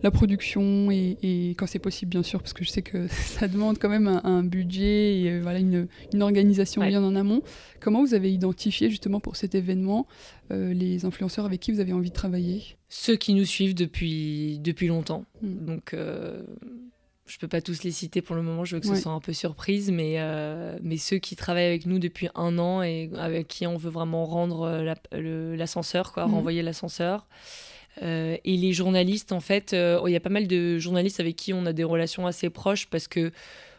Speaker 2: la production et, quand c'est possible bien sûr parce que je sais que [LAUGHS] ça demande quand même un, budget et euh, voilà une, organisation bien en amont. Comment vous avez identifié justement pour cet événement euh, les influenceurs avec qui vous avez envie de travailler?
Speaker 1: Ceux qui nous suivent depuis, depuis longtemps. Hmm. Donc euh, je peux pas tous les citer pour le moment, je veux que ce soit un peu surprise, mais, mais ceux qui travaillent avec nous depuis un an et avec qui on veut vraiment rendre l'ascenseur, quoi, hmm. renvoyer l'ascenseur. Euh, et les journalistes, en fait, euh, il y a pas mal de journalistes avec qui on a des relations assez proches parce que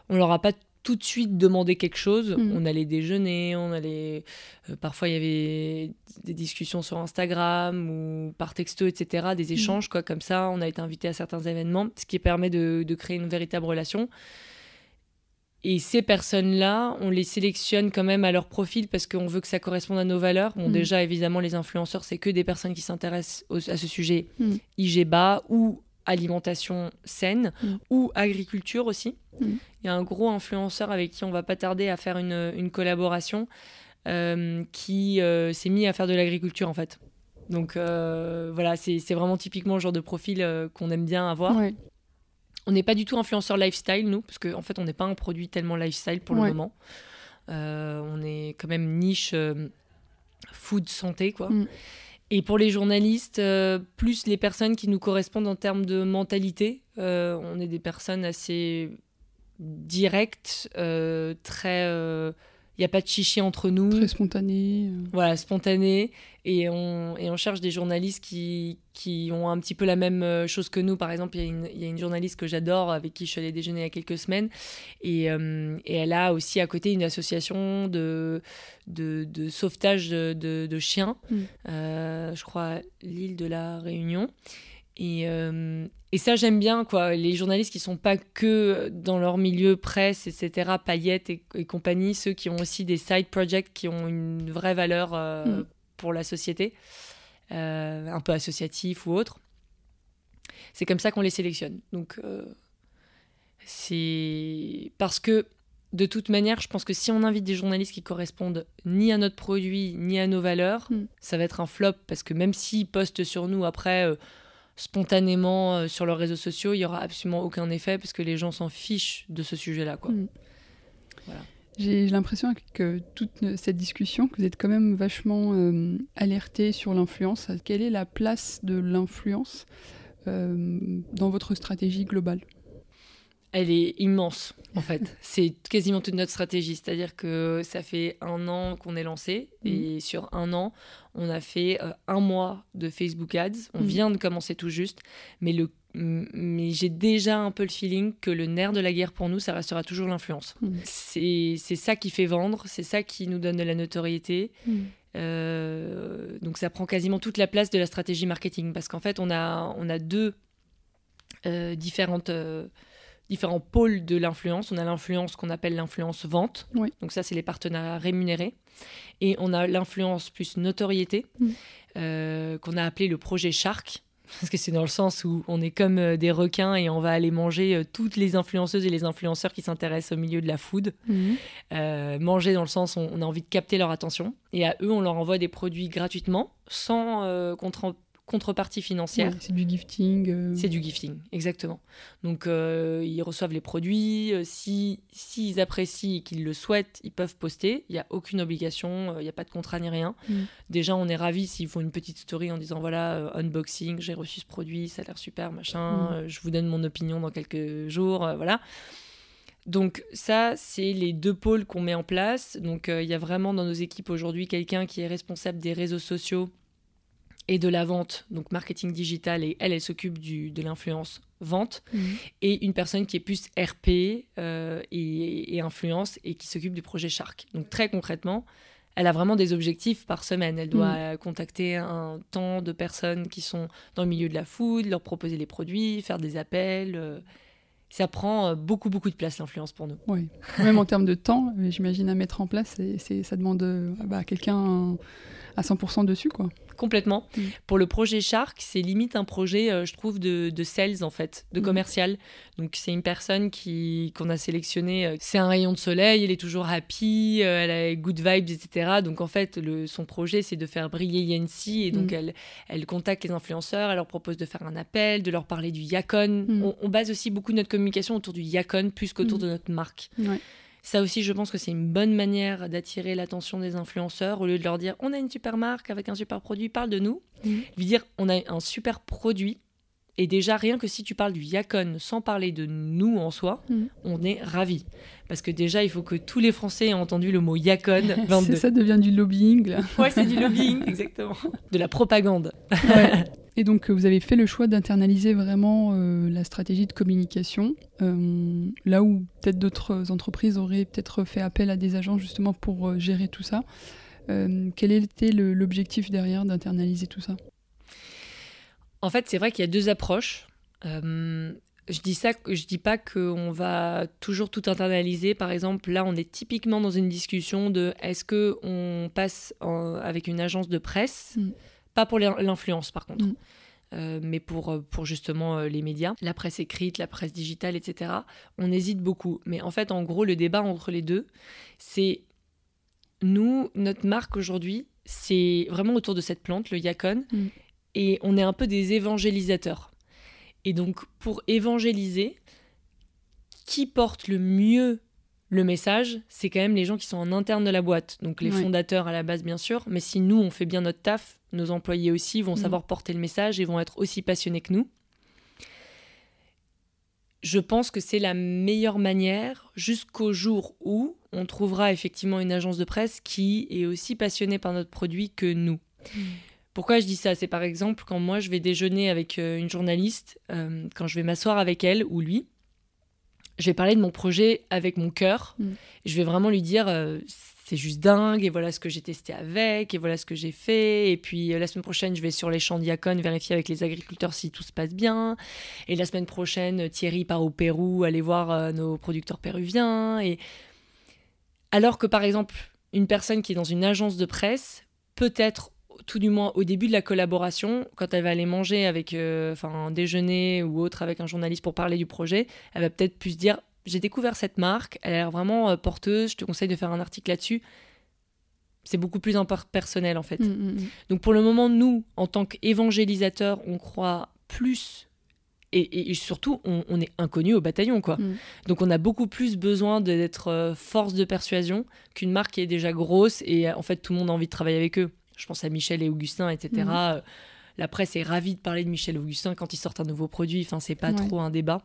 Speaker 1: on leur a pas tout de suite demandé quelque chose. Mm. On allait déjeuner, on allait. Euh, parfois, il y avait des discussions sur Instagram ou par texto, etc., des mm. échanges, quoi, comme ça. On a été invité à certains événements, ce qui permet de, de créer une véritable relation. Et ces personnes-là, on les sélectionne quand même à leur profil parce qu'on veut que ça corresponde à nos valeurs. Bon, mm. déjà, évidemment, les influenceurs, c'est que des personnes qui s'intéressent à ce sujet mm. IG bas ou alimentation saine mm. ou agriculture aussi. Il y a un gros influenceur avec qui on va pas tarder à faire une, collaboration euh, qui euh, s'est mis à faire de l'agriculture en fait. Donc euh, voilà, c'est vraiment typiquement le genre de profil qu'on aime bien avoir. On n'est pas du tout influenceur lifestyle, nous, parce qu'en en fait, on n'est pas un produit tellement lifestyle pour le moment. Euh, on est quand même niche euh, food santé, quoi. Mm. Et pour les journalistes, euh, plus les personnes qui nous correspondent en termes de mentalité, on est des personnes assez directes, très il n'y a pas de chichi entre nous.
Speaker 2: Très spontané.
Speaker 1: Euh. Voilà, spontané. Et on, et on cherche des journalistes qui, qui ont un petit peu la même euh, chose que nous. Par exemple, il y, y, a une journaliste que j'adore, avec qui je suis allée déjeuner il y a quelques semaines. Et, euh, et elle a aussi à côté une association de, de, de sauvetage de, de, chiens, mm. je crois, l'île de la Réunion. Et, euh, et ça, j'aime bien, quoi. Les journalistes qui sont pas que dans leur milieu presse, etc., paillettes et, compagnie, ceux qui ont aussi des side projects qui ont une vraie valeur euh, mm. pour la société, euh, un peu associatif ou autre. C'est comme ça qu'on les sélectionne. Donc, c'est parce que de toute manière, je pense que si on invite des journalistes qui correspondent ni à notre produit ni à nos valeurs, mm. ça va être un flop parce que même s'ils postent sur nous après spontanément euh, sur leurs réseaux sociaux, il n'y aura absolument aucun effet parce que les gens s'en fichent de ce sujet-là. quoi. Mm.
Speaker 2: J'ai l'impression que toute cette discussion, que vous êtes quand même vachement euh, alerté sur l'influence. Quelle est la place de l'influence euh, dans votre stratégie globale?
Speaker 1: Elle est immense, en fait. [LAUGHS] c'est quasiment toute notre stratégie. C'est-à-dire que ça fait un an qu'on est lancé et mhm. sur un an, on a fait euh, un mois de Facebook Ads. On mhm. vient de commencer tout juste, mais, le, mais j'ai déjà un peu le feeling que le nerf de la guerre pour nous, ça restera toujours l'influence. Mhm. C'est ça qui fait vendre, c'est ça qui nous donne de la notoriété. Euh, donc ça prend quasiment toute la place de la stratégie marketing parce qu'en fait, on a, on a deux euh, différentes différents pôles de l'influence. On a l'influence qu'on appelle l'influence vente. Donc ça, c'est les partenariats rémunérés. Et on a l'influence plus notoriété, mm. euh, qu'on a appelé le projet Shark. [LAUGHS] Parce que c'est dans le sens où on est comme euh, des requins et on va aller manger euh, toutes les influenceuses et les influenceurs qui s'intéressent au milieu de la food. Mm. manger dans le sens où on a envie de capter leur attention. Et à eux, on leur envoie des produits gratuitement, sans contrepartie financière.
Speaker 2: c'est du gifting.
Speaker 1: Euh. C'est du gifting, exactement. Donc euh, ils reçoivent les produits. Euh, si s'ils apprécient et qu'ils le souhaitent, ils peuvent poster. Il n'y a aucune obligation, il n'y a pas de contrat ni rien. Mm. Déjà, on est ravis s'ils font une petite story en disant voilà unboxing, j'ai reçu ce produit, ça a l'air super, machin. Mm. je vous donne mon opinion dans quelques jours, voilà. Donc ça, c'est les deux pôles qu'on met en place. Donc il y a vraiment dans nos équipes aujourd'hui quelqu'un qui est responsable des réseaux sociaux et de la vente, donc marketing digital, et elle, elle s'occupe de l'influence vente, mhm. et une personne qui est plus RP euh, et, influence et qui s'occupe du projet Shark. Donc très concrètement, elle a vraiment des objectifs par semaine. Elle doit mhm. contacter un temps de personnes qui sont dans le milieu de la food, leur proposer les produits, faire des appels. Euh. ça prend euh, beaucoup, beaucoup de place, l'influence, pour nous.
Speaker 2: Oui, même en termes de temps, j'imagine, à mettre en place, ça demande bah, quelqu'un à 100% dessus, quoi
Speaker 1: complètement. Mm. Pour le projet Shark, c'est limite un projet, euh, je trouve, de, sales, en fait, de mm. commercial. Donc, c'est une personne qui qu'on a sélectionnée. Euh, c'est un rayon de soleil, elle est toujours happy, euh, elle a good vibes, etc. Donc, en fait, le, son projet, c'est de faire briller Yancy. Et donc, mm. elle, elle contacte les influenceurs, elle leur propose de faire un appel, de leur parler du Yacon. On, base aussi beaucoup notre communication autour du Yacon plus qu'autour de notre marque. Ouais. Ça aussi, je pense que c'est une bonne manière d'attirer l'attention des influenceurs au lieu de leur dire on a une super marque avec un super produit, parle de nous. Mmh. Lui dire on a un super produit. Et déjà, rien que si tu parles du Yacon sans parler de nous en soi, mmh. on est ravis. Parce que déjà, il faut que tous les Français aient entendu le mot Yacon. [LAUGHS]
Speaker 2: ça devient du lobbying. Là.
Speaker 1: Ouais, c'est du lobbying, [LAUGHS] exactement. De la propagande. [LAUGHS]
Speaker 2: Et donc, vous avez fait le choix d'internaliser vraiment euh, la stratégie de communication, euh, là où peut-être d'autres entreprises auraient peut-être fait appel à des agents justement pour euh, gérer tout ça. quel était l'objectif derrière d'internaliser tout ça?
Speaker 1: En fait, c'est vrai qu'il y a deux approches. je dis ça, je dis pas qu'on va toujours tout internaliser. Par exemple, là, on est typiquement dans une discussion de est-ce que on passe avec une agence de presse? Mm. Pas pour l'influence, par contre. Mm. Euh, mais pour, euh, pour justement euh, les médias, la presse écrite, la presse digitale, etc. On hésite beaucoup. Mais en fait, en gros, le débat entre les deux, c'est nous, notre marque aujourd'hui, c'est vraiment autour de cette plante, le yacon, mm. Et on est un peu des évangélisateurs. Et donc, pour évangéliser, qui porte le mieux le message, c'est quand même les gens qui sont en interne de la boîte, donc les fondateurs à la base bien sûr, mais si nous on fait bien notre taf, nos employés aussi vont mm. savoir porter le message et vont être aussi passionnés que nous. Je pense que c'est la meilleure manière jusqu'au jour où on trouvera effectivement une agence de presse qui est aussi passionnée par notre produit que nous. Mm. Pourquoi je dis ça? C'est par exemple quand moi je vais déjeuner avec euh, une journaliste, euh, quand je vais m'asseoir avec elle ou lui, je vais parler de mon projet avec mon cœur. Mm. Je vais vraiment lui dire euh, c'est juste dingue et voilà ce que j'ai testé avec et voilà ce que j'ai fait. Et puis euh, la semaine prochaine, je vais sur les champs d'Iacon vérifier avec les agriculteurs si tout se passe bien. Et la semaine prochaine, Thierry part au Pérou aller voir euh, nos producteurs péruviens. Et alors que par exemple, une personne qui est dans une agence de presse peut être tout du moins au début de la collaboration, quand elle va aller manger avec, euh, enfin, un déjeuner ou autre avec un journaliste pour parler du projet, elle va peut-être plus dire J'ai découvert cette marque, elle a l'air vraiment euh, porteuse, je te conseille de faire un article là-dessus. C'est beaucoup plus personnel en fait. Mm, mm, mm. Donc pour le moment, nous, en tant qu'évangélisateurs, on croit plus et, surtout, on, est inconnu au bataillon, quoi. Donc, on a beaucoup plus besoin d'être euh, force de persuasion qu'une marque qui est déjà grosse et en fait, tout le monde a envie de travailler avec eux je pense à Michel et Augustin, etc. Mhm. La presse est ravie de parler de Michel et Augustin quand ils sortent un nouveau produit. Enfin, c'est pas trop un débat.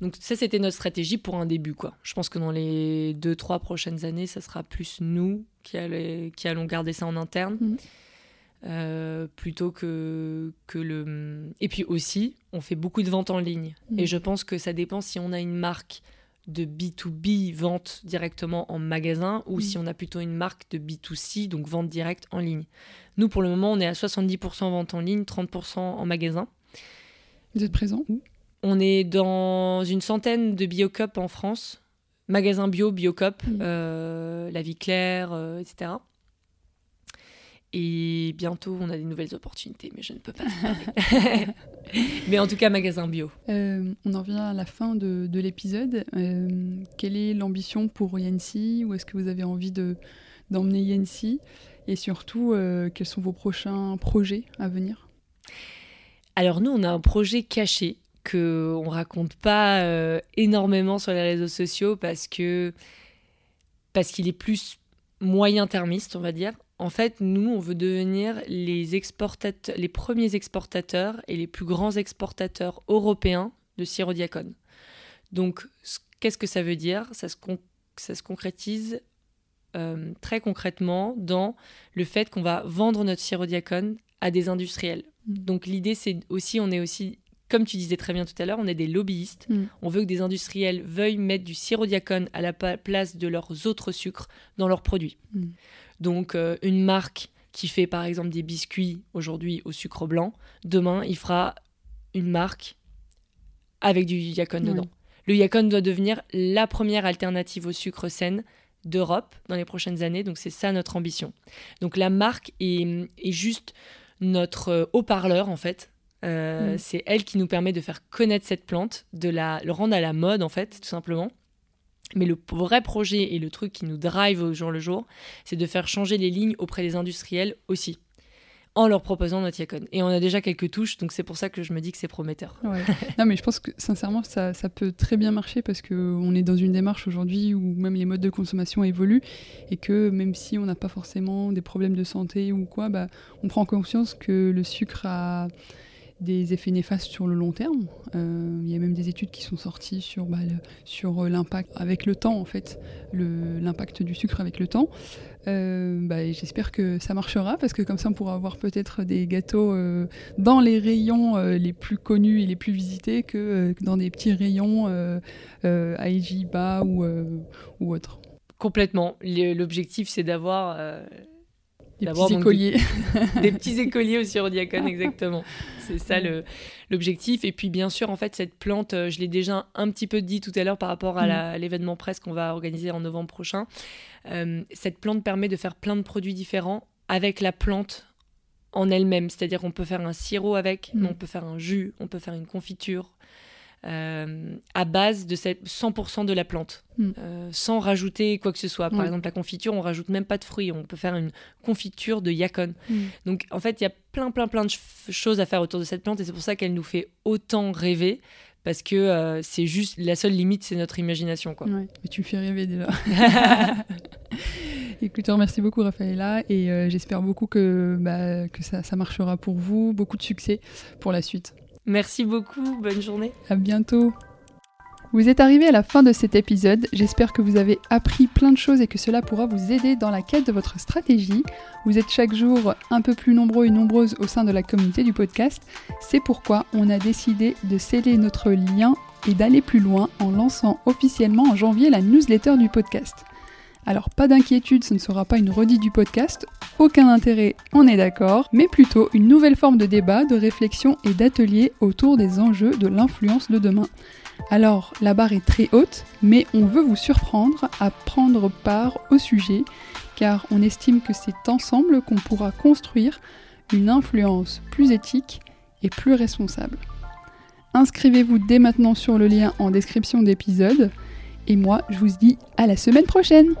Speaker 1: Donc ça, c'était notre stratégie pour un début, quoi. Je pense que dans les deux, trois prochaines années, ça sera plus nous qui, qui allons garder ça en interne. Mhm. Euh, plutôt que, que le... Et puis aussi, on fait beaucoup de ventes en ligne. Et mhm. je pense que ça dépend si on a une marque de B2B, vente directement en magasin, ou si on a plutôt une marque de B2C, donc vente directe en ligne. Nous, pour le moment, on est à 70% vente en ligne, 30% en magasin.
Speaker 2: Vous êtes présent où?
Speaker 1: On est dans une centaine de Biocop en France, magasins bio, Biocop, euh, La Vie Claire, euh, etc. Et bientôt, on a des nouvelles opportunités, mais je ne peux pas parler. [LAUGHS] mais en tout cas, magasin bio.
Speaker 2: Euh, on en vient à la fin de, l'épisode. Euh, quelle est l'ambition pour Yancy? Où est-ce que vous avez envie d'emmener Yancy? Et surtout, euh, quels sont vos prochains projets à venir?
Speaker 1: Alors nous, on a un projet caché que on raconte pas énormément sur les réseaux sociaux parce que parce qu'il est plus moyen termiste, on va dire. En fait, nous, on veut devenir les exportateurs, les premiers exportateurs et les plus grands exportateurs européens de sirop diacone. Donc, qu'est-ce que ça veut dire? Ça se, ça se concrétise euh, très concrètement dans le fait qu'on va vendre notre sirop diacone à des industriels. Mm. Donc l'idée, c'est aussi, on est aussi, comme tu disais très bien tout à l'heure, on est des lobbyistes. Mm. On veut que des industriels veuillent mettre du sirop diacone à la place de leurs autres sucres dans leurs produits. Mm. Donc euh, une marque qui fait par exemple des biscuits aujourd'hui au sucre blanc, demain il fera une marque avec du diacone dedans. Le yacon doit devenir la première alternative au sucre saine d'Europe dans les prochaines années. Donc c'est ça notre ambition. Donc la marque est, juste notre euh, haut-parleur en fait. Euh, mm. C'est elle qui nous permet de faire connaître cette plante, de la, le rendre à la mode en fait, tout simplement. Mais le vrai projet et le truc qui nous drive au jour le jour, c'est de faire changer les lignes auprès des industriels aussi en leur proposant notre Yacon. Et on a déjà quelques touches, donc c'est pour ça que je me dis que c'est prometteur.
Speaker 2: non, mais je pense que sincèrement, ça, peut très bien marcher parce qu'on est dans une démarche aujourd'hui où même les modes de consommation évoluent et que même si on n'a pas forcément des problèmes de santé ou quoi, bah, on prend conscience que le sucre a des effets néfastes sur le long terme. Euh, il y a même des études qui sont sorties sur, bah, sur euh, l'impact avec le temps, en fait, l'impact du sucre avec le temps. Euh, bah, J'espère que ça marchera parce que comme ça on pourra avoir peut-être des gâteaux dans les rayons les plus connus et les plus visités que dans des petits rayons à bas ou, ou autre.
Speaker 1: Complètement. L'objectif c'est d'avoir
Speaker 2: des petits écoliers. [LAUGHS]
Speaker 1: Des, petits écoliers aussi au diacone, [LAUGHS] exactement. C'est ça l'objectif. Et puis, bien sûr, en fait, cette plante, euh, je l'ai déjà un petit peu dit tout à l'heure par rapport à mm. l'événement presse qu'on va organiser en novembre prochain. Euh, cette plante permet de faire plein de produits différents avec la plante en elle-même. C'est-à-dire qu'on peut faire un sirop avec, mm. on peut faire un jus, on peut faire une confiture, euh, à base de cette 100% de la plante, hmm. euh, sans rajouter quoi que ce soit. Par exemple, la confiture, on rajoute même pas de fruits, on peut faire une confiture de yacon. Hmm. Donc en fait, il y a plein, plein, plein de choses à faire autour de cette plante et c'est pour ça qu'elle nous fait autant rêver. Parce que euh, c'est juste la seule limite, c'est notre imagination. Quoi.
Speaker 2: Mais tu me fais rêver déjà. [LAUGHS] Écoute, merci beaucoup Raphaëla et j'espère beaucoup que, bah, que ça, ça marchera pour vous. Beaucoup de succès pour la suite.
Speaker 1: Merci beaucoup, bonne journée.
Speaker 2: À bientôt. Vous êtes arrivé à la fin de cet épisode, j'espère que vous avez appris plein de choses et que cela pourra vous aider dans la quête de votre stratégie. Vous êtes chaque jour un peu plus nombreux et nombreuses au sein de la communauté du podcast, c'est pourquoi on a décidé de sceller notre lien et d'aller plus loin en lançant officiellement en janvier la newsletter du podcast. Alors pas d'inquiétude, ce ne sera pas une redite du podcast, aucun intérêt, on est d'accord, mais plutôt une nouvelle forme de débat, de réflexion et d'atelier autour des enjeux de l'influence de demain. Alors la barre est très haute, mais on veut vous surprendre à prendre part au sujet, car on estime que c'est ensemble qu'on pourra construire une influence plus éthique et plus responsable. Inscrivez-vous dès maintenant sur le lien en description d'épisode, et moi je vous dis à la semaine prochaine